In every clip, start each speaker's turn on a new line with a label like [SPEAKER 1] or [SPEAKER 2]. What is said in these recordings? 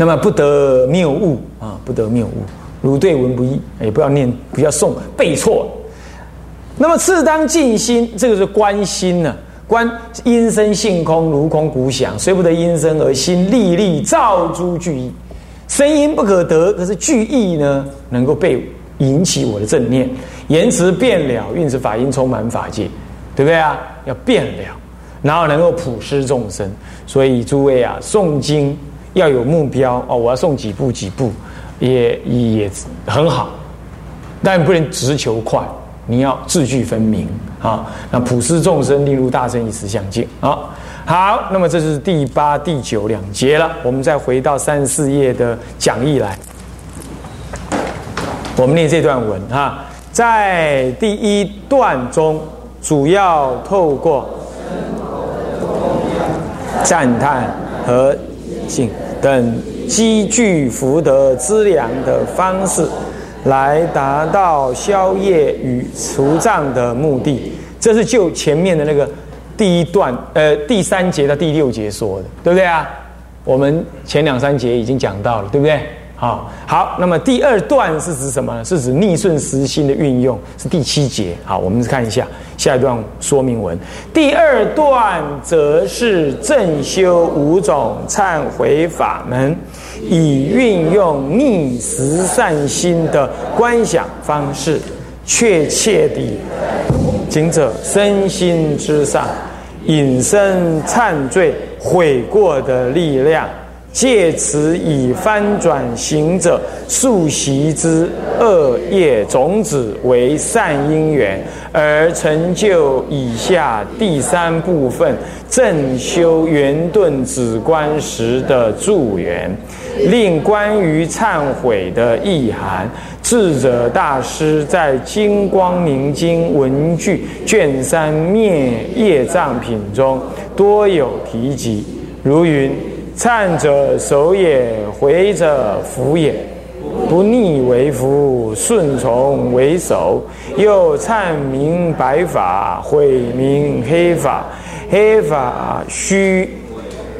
[SPEAKER 1] 那么不得谬误啊，不得谬误，如对文不义，也不要念，不要诵背错。那么次当静心，这个是观心呢，观音声性空，如空鼓响，虽不得音声，而心历历照诸句意。声音不可得，可是句意呢，能够被引起我的正念，言辞变了，运持法音充满法界，对不对啊？要变了，然后能够普施众生。所以诸位啊，诵经要有目标哦，我要送几步几步，也也很好，但不能直求快，你要字句分明啊。那普施众生，令入大圣一时相敬啊。好，那么这是第八、第九两节了。我们再回到三十四页的讲义来，我们念这段文哈，在第一段中，主要透过赞叹和敬等积聚福德资粮的方式，来达到消业与除障的目的。这是就前面的那个。第一段，呃，第三节到第六节说的，对不对啊？我们前两三节已经讲到了，对不对？好，好，那么第二段是指什么呢？是指逆顺时心的运用，是第七节。好，我们看一下下一段说明文。第二段则是正修五种忏悔法门，以运用逆时善心的观想方式，确切地行者身心之上。引生忏罪悔过的力量，借此以翻转行者数习之恶业种子为善因缘，而成就以下第三部分正修圆顿止观时的助缘，令关于忏悔的意涵。智者大师在《金光明经文句》卷三灭业障品中多有提及，如云：“忏者守也，悔者福也。不逆为福，顺从为守。又忏明白法，悔明黑法。黑法须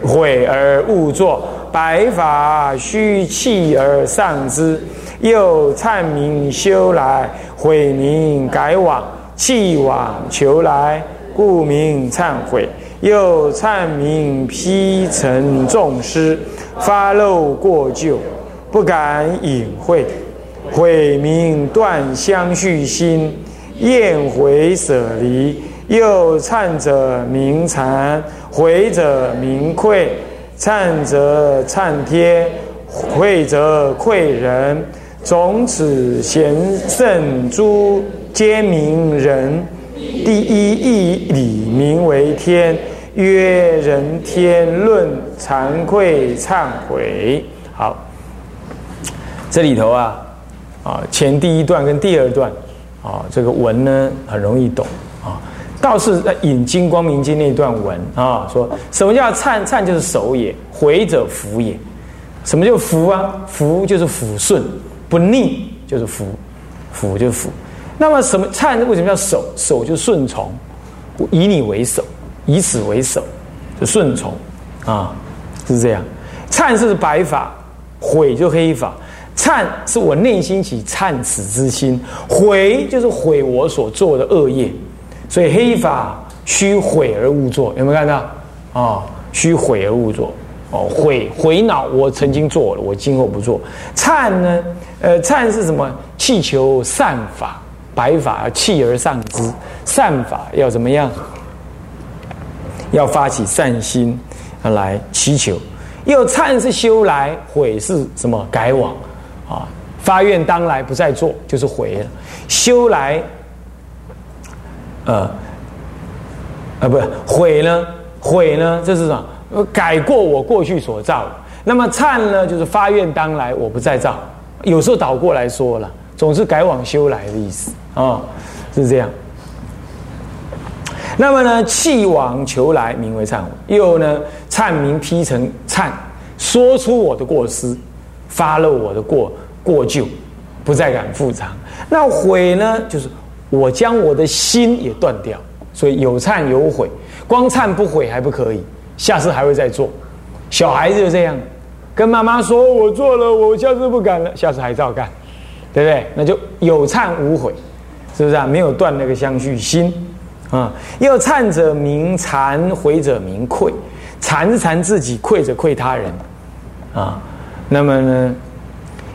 [SPEAKER 1] 悔而勿作，白法须弃而丧之。”又忏明修来，悔明改往，弃往求来，故名忏悔。又忏明披尘众失，发漏过旧，不敢隐晦，悔明断相续心，厌悔舍离。又忏者明惭，悔者明愧，忏者忏天，悔者愧人。从此贤圣诸皆名人，第一义理名为天，曰人天论惭愧忏悔。好，这里头啊，啊前第一段跟第二段啊，这个文呢很容易懂啊。倒是在引金光明经那段文啊，说什么叫忏？忏就是守也，悔者福也。什么叫福啊？福就是抚顺。不逆就是福，福就是福。那么什么忏？为什么叫守？守就是顺从，以你为首，以此为首，就顺从啊，是这样。忏是白法，悔就黑法。忏是我内心起忏耻之心，悔就是悔我所做的恶业。所以黑法须悔而勿作，有没有看到啊？须悔而勿作。哦，悔悔恼，我曾经做了，我今后不做。忏呢？呃，忏是什么？气求善法，白法弃而上之。善法要怎么样？要发起善心来祈求。又忏是修来，悔是什么？改往啊！发愿当来不再做，就是悔了。修来，呃，啊，不是悔呢？悔呢？这是什么？改过我过去所造，那么忏呢，就是发愿当来我不再造。有时候倒过来说了，总是改往修来的意思啊，是这样。那么呢，弃往求来名为忏悔，又呢，忏名批成忏，说出我的过失，发了我的过过旧，不再敢复偿。那悔呢，就是我将我的心也断掉，所以有忏有悔，光忏不悔还不可以。下次还会再做，小孩子就这样，跟妈妈说：“我做了，我下次不敢了。”下次还照干，对不对？那就有忏无悔，是不是啊？没有断那个相续心啊。要忏者名惭，悔者名愧。惭是惭自己，愧者愧他人啊。那么呢，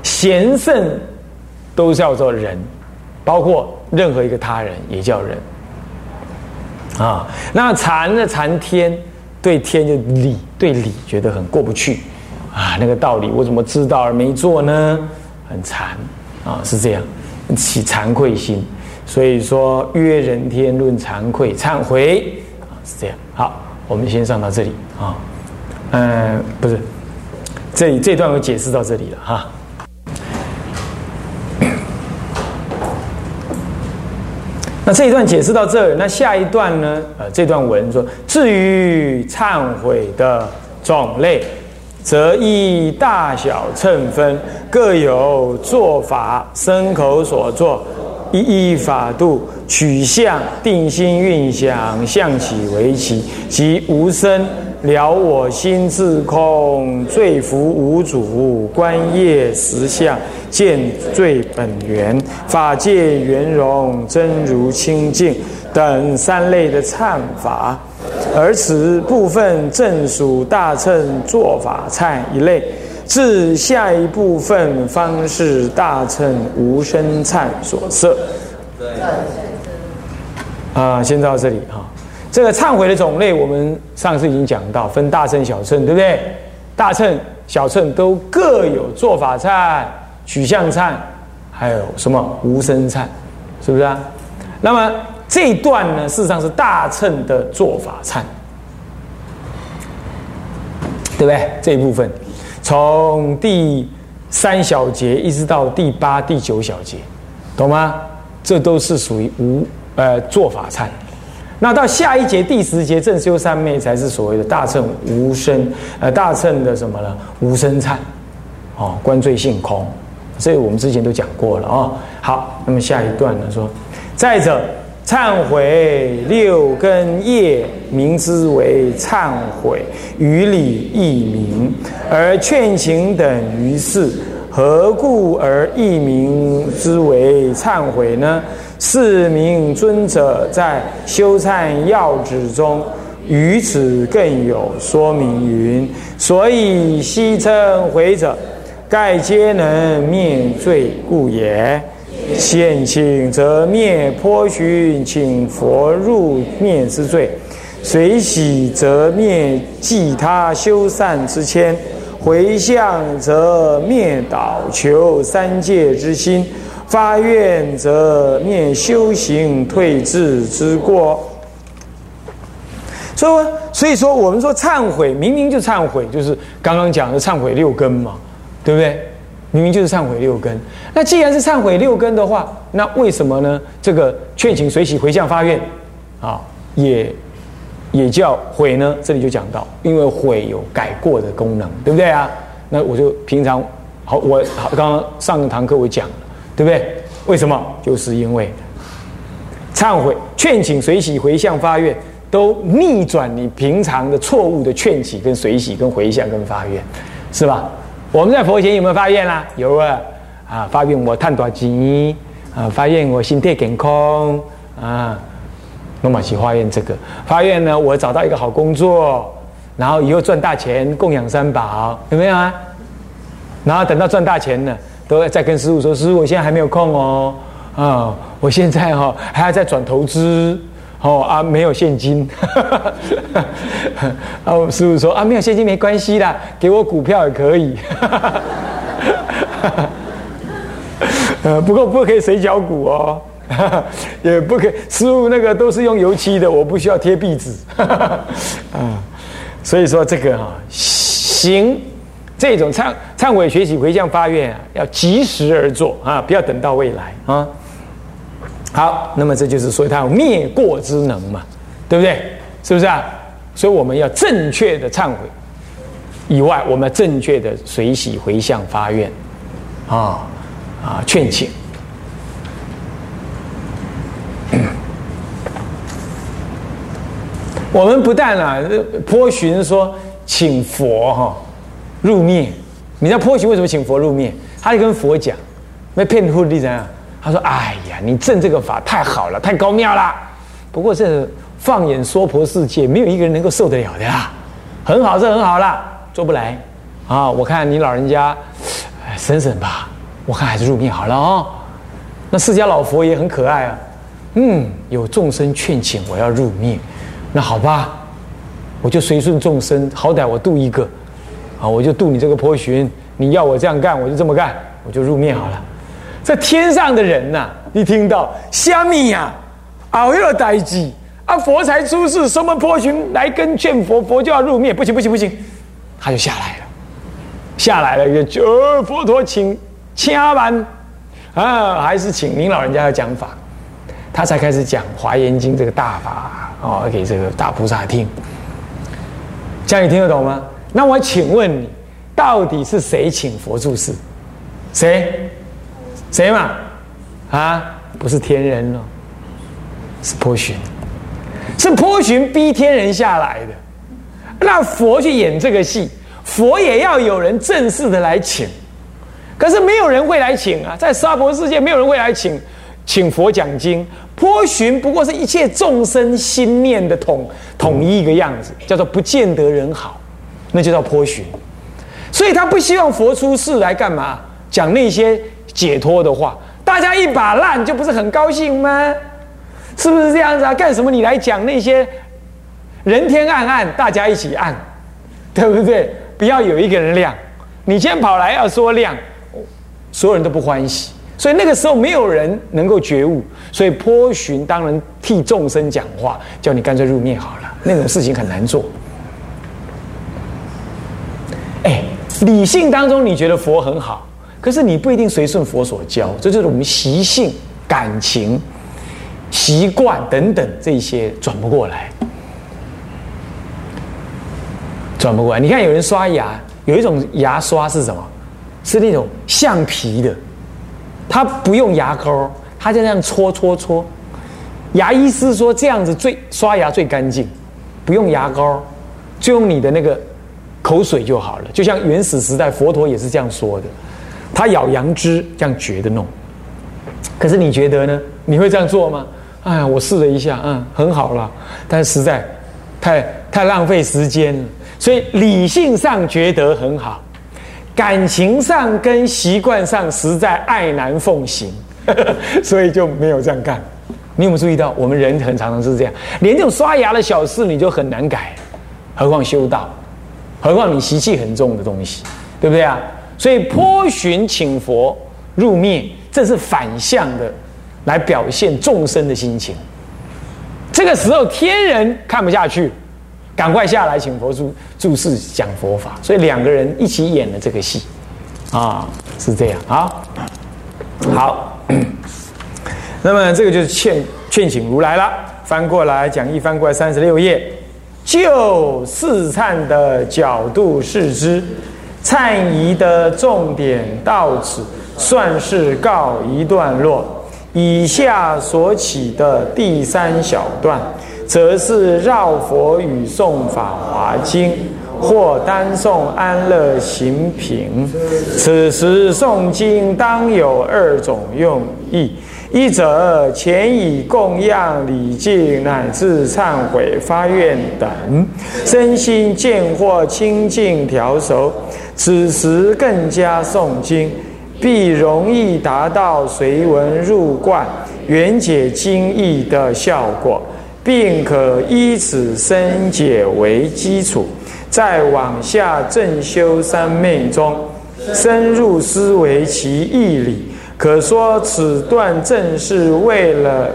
[SPEAKER 1] 贤圣都叫做人，包括任何一个他人也叫人啊。那惭呢？惭天。对天就理对理觉得很过不去，啊，那个道理我怎么知道而没做呢？很惭啊，是这样，起惭愧心。所以说曰人天论惭愧忏悔啊，是这样。好，我们先上到这里啊，嗯，不是，这这段我解释到这里了哈。那这一段解释到这儿，那下一段呢？呃，这段文说，至于忏悔的种类，则依大小称分，各有做法，身口所作，一一法度，取向定心运想，象起为起，即无生了我心自空，罪福无主，观业实相。见罪本源、法界圆融、真如清净等三类的忏法，而此部分正属大乘做法忏一类。至下一部分方是大乘无生忏所摄。啊，先到这里哈。这个忏悔的种类，我们上次已经讲到，分大乘、小乘，对不对？大乘、小乘都各有做法忏。取向忏，还有什么无声忏，是不是啊？那么这一段呢，事实上是大乘的做法忏，对不对？这一部分从第三小节一直到第八、第九小节，懂吗？这都是属于无呃做法忏。那到下一节第十节正修三昧，才是所谓的大乘无声呃大乘的什么呢？无声忏，哦，观罪性空。这个我们之前都讲过了啊。好，那么下一段呢说，再者，忏悔六根业，名之为忏悔，于理亦名，而劝请等于是，何故而亦名之为忏悔呢？是名尊者在修忏要旨中，于此更有说明云：所以悉称悔者。盖皆能灭罪故也。现请则灭颇寻请佛入灭之罪；随喜则灭济他修善之谦；回向则灭倒求三界之心；发愿则灭修行退智之过。所以，所以说，我们说忏悔，明明就忏悔，就是刚刚讲的忏悔六根嘛。对不对？明明就是忏悔六根。那既然是忏悔六根的话，那为什么呢？这个劝请随喜回向发愿，啊，也也叫悔呢？这里就讲到，因为悔有改过的功能，对不对啊？那我就平常好，我刚刚上堂课我讲了，对不对？为什么？就是因为忏悔、劝请随喜回向发愿，都逆转你平常的错误的劝起、跟随喜、跟回向、跟发愿，是吧？我们在佛前有没有发愿啦？有啊，啊，发愿我赚多少钱？啊，发愿我心态健康啊，那么去发愿这个，发愿呢，我找到一个好工作，然后以后赚大钱供养三宝，有没有啊？然后等到赚大钱了，都要再跟师傅说，师傅我现在还没有空哦，啊，我现在哈还要再转投资。哦啊，没有现金，啊，师傅说啊，没有现金没关系的，给我股票也可以，呃，不过不可以水饺股哦，也不可以，师傅那个都是用油漆的，我不需要贴壁纸，啊，所以说这个哈行这种忏忏悔学习回向发愿啊，要及时而做啊，不要等到未来啊。好，那么这就是说他有灭过之能嘛，对不对？是不是啊？所以我们要正确的忏悔，以外，我们要正确的随喜回向发愿，啊啊劝请。我们不但啊，颇寻说请佛哈入灭你知道坡旬为什么请佛入灭？他就跟佛讲，那骗护力怎样？他说：“哎呀，你证这个法太好了，太高妙了。不过这放眼娑婆世界，没有一个人能够受得了的啦。很好，这很好啦，做不来啊！我看你老人家，省省吧。我看还是入灭好了哦。那释迦老佛也很可爱啊。嗯，有众生劝请我要入灭，那好吧，我就随顺众生，好歹我度一个啊，我就度你这个坡旬。你要我这样干，我就这么干，我就入灭好了。”在天上的人呐，一听到虾米呀，熬夜待机。啊，佛才出世，什么破群来跟劝佛，佛就要入灭，不行不行不行，他就下来了，下来了就，佛陀请掐完啊，还是请您老人家的讲法，他才开始讲华严经这个大法哦，给这个大菩萨听，这样你听得懂吗？那我请问你，到底是谁请佛住世？谁？谁嘛？啊，不是天人了，是波旬，是波旬逼天人下来的。那佛去演这个戏，佛也要有人正式的来请，可是没有人会来请啊，在娑婆世界没有人会来请，请佛讲经。波旬不过是一切众生心念的统统一一个样子，叫做不见得人好，那就叫波旬。所以他不希望佛出世来干嘛？讲那些。解脱的话，大家一把烂就不是很高兴吗？是不是这样子啊？干什么你来讲那些人天暗暗，大家一起暗，对不对？不要有一个人亮，你先跑来要说亮，所有人都不欢喜。所以那个时候没有人能够觉悟，所以颇寻当然替众生讲话，叫你干脆入灭好了。那种事情很难做。哎，理性当中你觉得佛很好。可是你不一定随顺佛所教，这就是我们习性、感情、习惯等等这些转不过来，转不过来。你看有人刷牙，有一种牙刷是什么？是那种橡皮的，他不用牙膏，他就那样搓搓搓。牙医师说这样子最刷牙最干净，不用牙膏，就用你的那个口水就好了。就像原始时代佛陀也是这样说的。他咬杨枝，这样绝的弄。可是你觉得呢？你会这样做吗？哎，我试了一下，嗯，很好了，但实在太太浪费时间了。所以理性上觉得很好，感情上跟习惯上实在爱难奉行，所以就没有这样干。你有没有注意到，我们人很常常是这样，连这种刷牙的小事你就很难改，何况修道，何况你习气很重的东西，对不对啊？所以颇寻请佛入灭，这是反向的，来表现众生的心情。这个时候天人看不下去，赶快下来请佛注注释讲佛法。所以两个人一起演了这个戏，啊，是这样啊。好，那么这个就是劝劝请如来了。翻过来讲义，翻过来三十六页，就四忏的角度视之。忏仪的重点到此算是告一段落。以下所起的第三小段，则是绕佛与诵法华经，或单诵安乐行品。此时诵经当有二种用意：一者前以供养礼敬乃至忏悔发愿等，身心见或清净调熟。此时更加诵经，必容易达到随文入观、圆解经义的效果，并可依此深解为基础，再往下正修三昧中，深入思维其义理。可说此段正是为了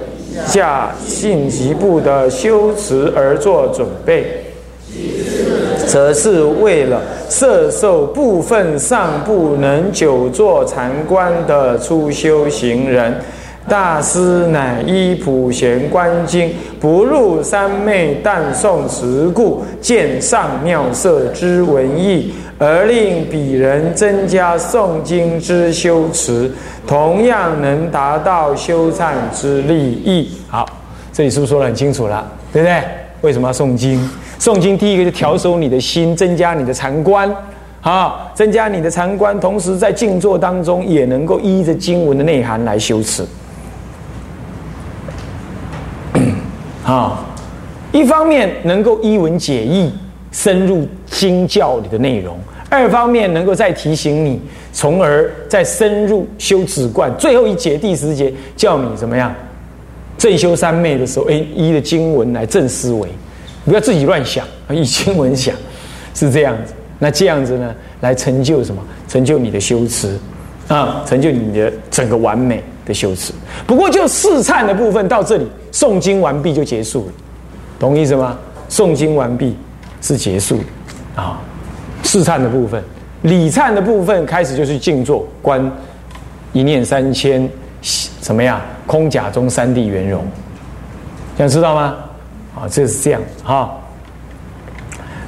[SPEAKER 1] 下进一步的修持而做准备。则是为了摄受部分尚不能久坐禅观的初修行人，大师乃依普贤观经不入三昧但诵持故，见上妙色之文义，而令彼人增加诵经之修持，同样能达到修禅之利益。好，这里是不是说得很清楚了？对不对？为什么要诵经？诵经第一个就调收你的心，增加你的禅观，啊，增加你的禅观，同时在静坐当中也能够依着经文的内涵来修持。啊，一方面能够一文解义，深入经教里的内容；二方面能够再提醒你，从而再深入修止观。最后一节第十节叫你怎么样？正修三昧的时候，哎，依的经文来正思维，不要自己乱想，以经文想，是这样子。那这样子呢，来成就什么？成就你的修持啊，成就你的整个完美的修持。不过就试忏的部分到这里。诵经完毕就结束了，懂意思吗？诵经完毕是结束啊，试忏的部分，礼忏的部分开始就是静坐观一念三千，怎么样？空假中三地圆融，想知道吗？啊，这是这样哈。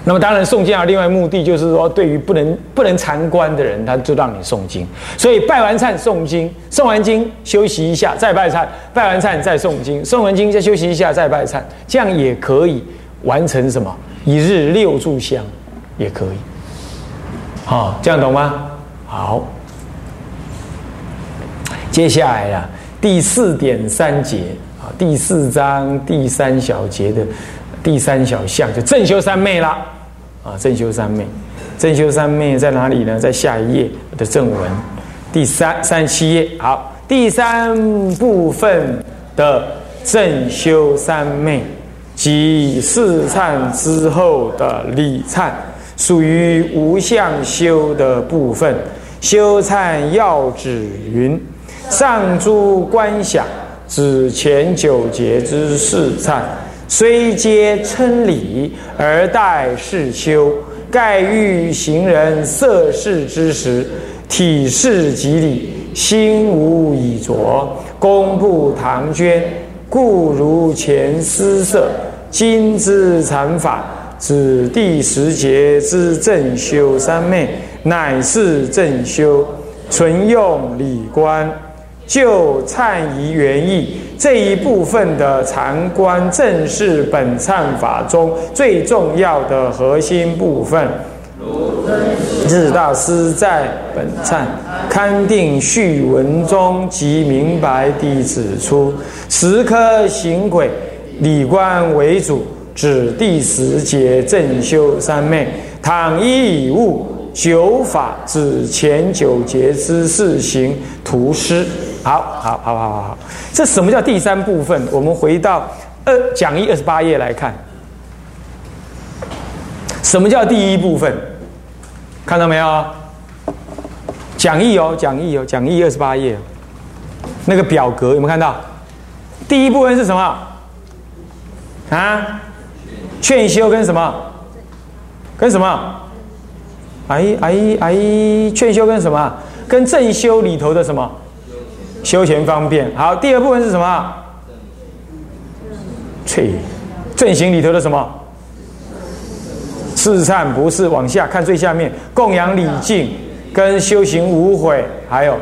[SPEAKER 1] 那么当然诵经啊，另外目的就是说，对于不能不能禅观的人，他就让你诵经。所以拜完忏诵经，诵完经休息一下再拜忏，拜完忏再诵经，诵完经再休息一下再拜忏，这样也可以完成什么一日六炷香，也可以。好，这样懂吗？好，接下来呀，第四点三节啊，第四章第三小节的。第三小项就正修三昧啦，啊，正修三昧，正修三昧在哪里呢？在下一页的正文，第三三七页。好，第三部分的正修三昧即四忏之后的礼忏，属于无相修的部分。修忏要旨云：上诸观想，指前九节之四忏。虽皆称礼而待事修，盖欲行人色事之时，体是即礼，心无以着，功不唐捐，故如前思色。今之禅法，指第十节之正修三昧，乃是正修，纯用理观，就忏疑原意。这一部分的禅观，正是本忏法中最重要的核心部分。日大师在本忏勘定序文中即明白地指出：十颗行轨，理观为主，指第十节正修三昧。倘一以悟九法，指前九节之四行图师。好好好好好好，这什么叫第三部分？我们回到二讲义二十八页来看，什么叫第一部分？看到没有？讲义哦，讲义哦，讲义二十八页，那个表格有没有看到？第一部分是什么？啊？劝修跟什么？跟什么？哎哎哎！劝修跟什么？跟正修里头的什么？修前方便好，第二部分是什么？翠正行里头的什么？四忏不是往下看最下面，供养礼敬跟修行无悔，还有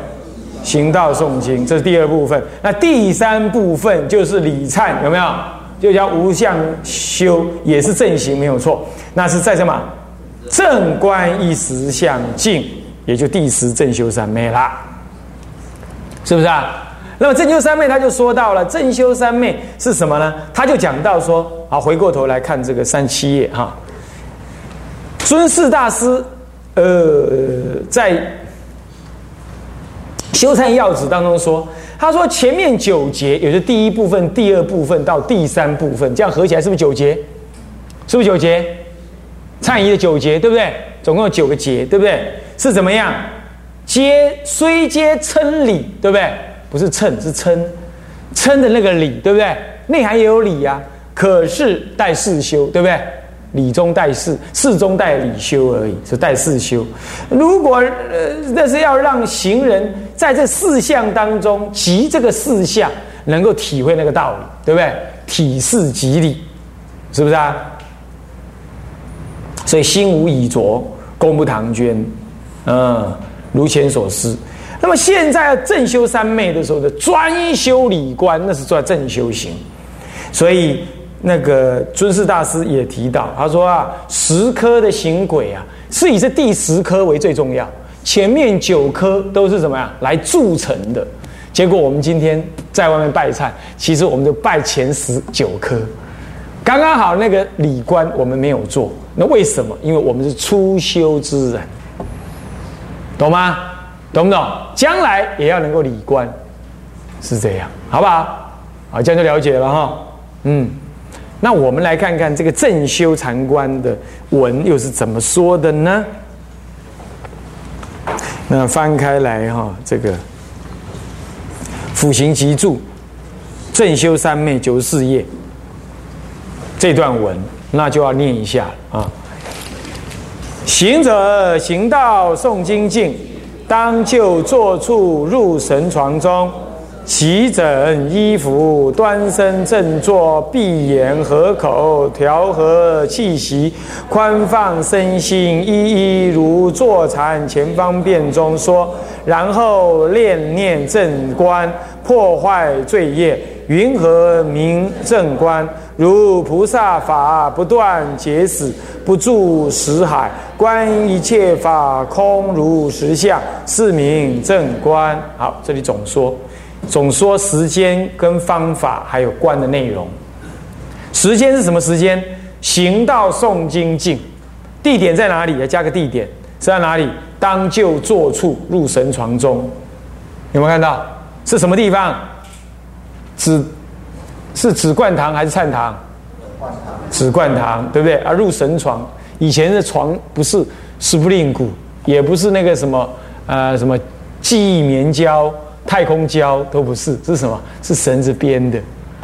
[SPEAKER 1] 行道诵经，这是第二部分。那第三部分就是礼忏，有没有？就叫无相修，也是正行，没有错。那是在什么？正观一时相境，也就第十正修三昧啦。是不是啊？那么正修三昧他就说到了，正修三昧是什么呢？他就讲到说，好，回过头来看这个三七页哈，尊士大师，呃，在修禅要旨当中说，他说前面九节，也是第一部分、第二部分到第三部分，这样合起来是不是九节？是不是九节？忏仪的九节，对不对？总共有九个节，对不对？是怎么样？皆虽皆称理，对不对？不是称，是称，称的那个理，对不对？内涵也有理呀，可是带事修，对不对？理中带事，事中带理修而已，是带事修。如果呃，那是要让行人在这四项当中，集这个四项，能够体会那个道理，对不对？体事即理，是不是啊？所以心无以着，功不唐捐，嗯。如前所思，那么现在正修三昧的时候的专修理观，那是做正修行。所以那个尊师大师也提到，他说啊，十科的行轨啊，是以这第十科为最重要，前面九科都是怎么样来铸成的。结果我们今天在外面拜忏，其实我们就拜前十九科，刚刚好那个礼观我们没有做。那为什么？因为我们是初修之人，懂吗？懂不懂？将来也要能够理观，是这样，好不好？好，这样就了解了哈。嗯，那我们来看看这个正修禅观的文又是怎么说的呢？那翻开来哈，这个。辅行集注，正修三昧九十四页这段文，那就要念一下啊。行者行道诵经境，当就坐处入神床中，齐整衣服，端身正坐，闭眼合口，调和气息，宽放身心，一一如坐禅前方便中说。然后念念正观，破坏罪业，云何名正观？如菩萨法不断结死，不住识海，观一切法空如实相，是名正观。好，这里总说，总说时间跟方法还有观的内容。时间是什么时间？行道诵经境，地点在哪里？要加个地点在哪里？当就坐处入神床中，有没有看到？是什么地方？紫是紫冠堂还是灿堂？紫冠堂，对不对？啊入神床，以前的床不是斯普林骨，也不是那个什么呃什么记忆棉胶、太空胶，都不是，是什么？是绳子编的，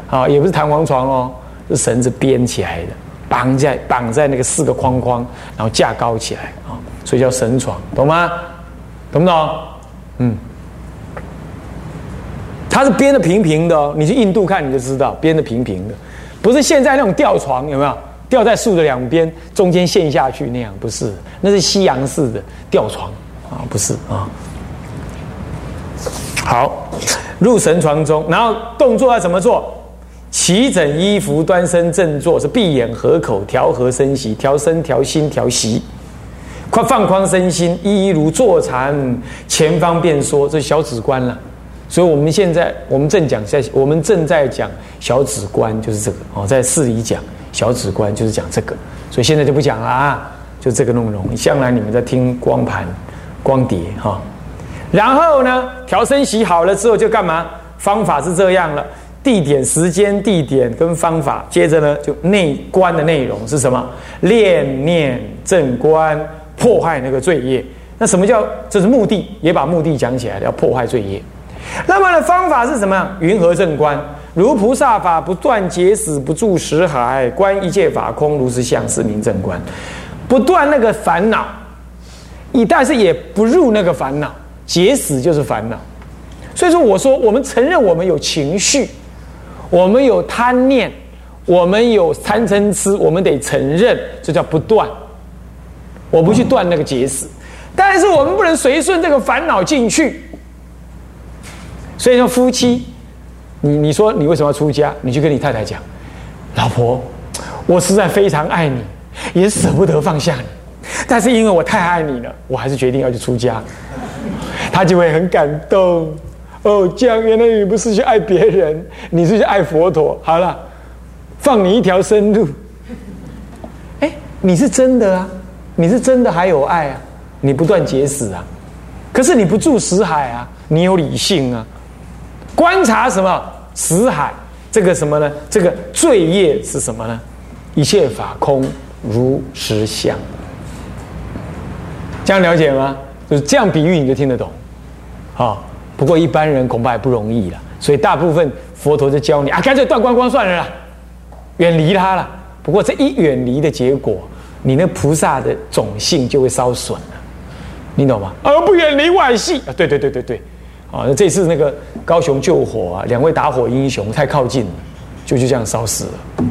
[SPEAKER 1] 啊，也不是弹簧床哦，是绳子编起来的，绑在绑在那个四个框框，然后架高起来啊。所以叫神床，懂吗？懂不懂？嗯，它是编的平平的哦。你去印度看你就知道，编的平平的，不是现在那种吊床，有没有？吊在树的两边，中间陷下去那样，不是？那是西洋式的吊床啊，不是啊。好，入神床中，然后动作要怎么做？齐整衣服，端身正坐，是闭眼合口，调和身息，调身、调心、调息。快放宽身心，一一如坐禅，前方便说，这小止观了。所以我们现在我们正讲在我们正在讲小止观，就是这个哦，在寺里讲小止观就是讲这个，所以现在就不讲了啊，就这个内容。将来你们在听光盘、光碟哈，然后呢，调身洗好了之后就干嘛？方法是这样了，地点、时间、地点跟方法，接着呢就内观的内容是什么？练念正观。破坏那个罪业，那什么叫？这是目的，也把目的讲起来了，要破坏罪业。那么的方法是什么？云何正观？如菩萨法不断结死，不住识海，观一切法空如是相，是名正观。不断那个烦恼，一但是也不入那个烦恼，结死就是烦恼。所以说，我说我们承认我们有情绪，我们有贪念，我们有贪嗔痴，我们得承认，这叫不断。我不去断那个结死，但是我们不能随顺这个烦恼进去。所以说，夫妻，你你说你为什么要出家？你去跟你太太讲，老婆，我实在非常爱你，也舍不得放下你，但是因为我太爱你了，我还是决定要去出家。他就会很感动。哦，这样原来你不是去爱别人，你是去爱佛陀。好了，放你一条生路。哎，你是真的啊。你是真的还有爱啊？你不断结死啊？可是你不住死海啊？你有理性啊？观察什么死海？这个什么呢？这个罪业是什么呢？一切法空如实相。这样了解吗？就是这样比喻你就听得懂。啊，不过一般人恐怕也不容易了。所以大部分佛陀就教你啊，干脆断光光算了，远离他了。不过这一远离的结果。你那菩萨的种性就会烧损了，你懂吗？而不远离外系啊！对对对对对，啊，这次那个高雄救火啊，两位打火英雄太靠近了，就就这样烧死了，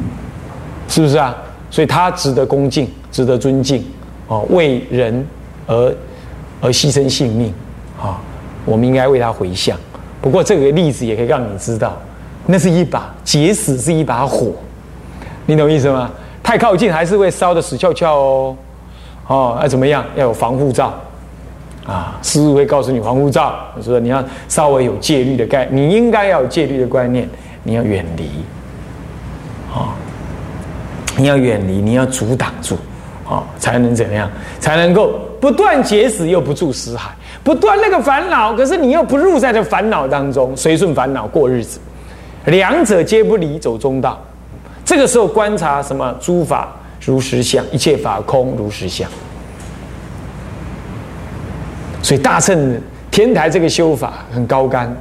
[SPEAKER 1] 是不是啊？所以他值得恭敬，值得尊敬，啊，为人而而牺牲性命，啊，我们应该为他回向。不过这个例子也可以让你知道，那是一把劫死，是一把火，你懂意思吗？太靠近还是会烧的死翘翘哦，哦，要怎么样？要有防护罩啊！师傅会告诉你防护罩，说你要稍微有戒律的概，你应该要有戒律的观念，你要远离，啊，你要远离，你要阻挡住，啊，才能怎样？才能够不断结死又不住死海，不断那个烦恼，可是你又不入在这烦恼当中，随顺烦恼过日子，两者皆不离，走中道。这个时候观察什么？诸法如实相，一切法空如实相。所以大乘天台这个修法很高干，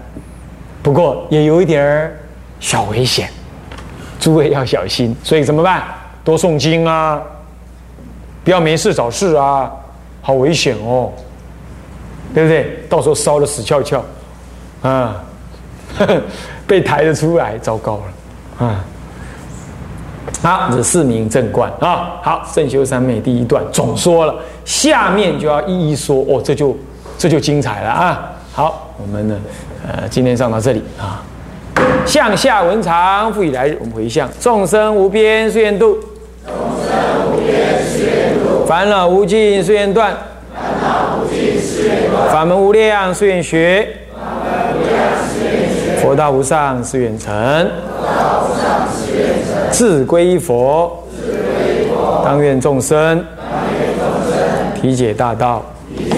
[SPEAKER 1] 不过也有一点儿小危险，诸位要小心。所以怎么办？多诵经啊，不要没事找事啊，好危险哦，对不对？到时候烧的死翘翘，啊，被抬得出来，糟糕了，啊。好，这四名正观啊。好，正修三昧第一段总说了，下面就要一一说哦，这就这就精彩了啊。好，我们呢，呃，今天上到这里啊。向下文长，复以来日，我们回向。众生无边誓愿度，众生无边誓愿度，烦恼无尽誓愿断，烦恼无尽誓愿断，法门无量誓愿学，法门无量誓愿学，佛道无上誓愿成，佛道无上誓愿成。自归依佛，当愿众生。体解大道，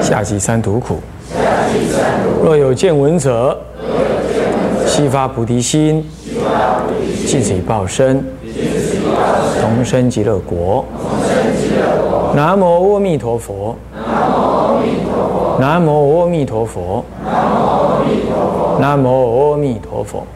[SPEAKER 1] 下集三途苦。若有见闻者，悉发菩提心，尽此报身，同生极乐国。南无阿弥陀佛。南无阿弥陀佛。南无阿弥陀佛。南无阿弥陀佛。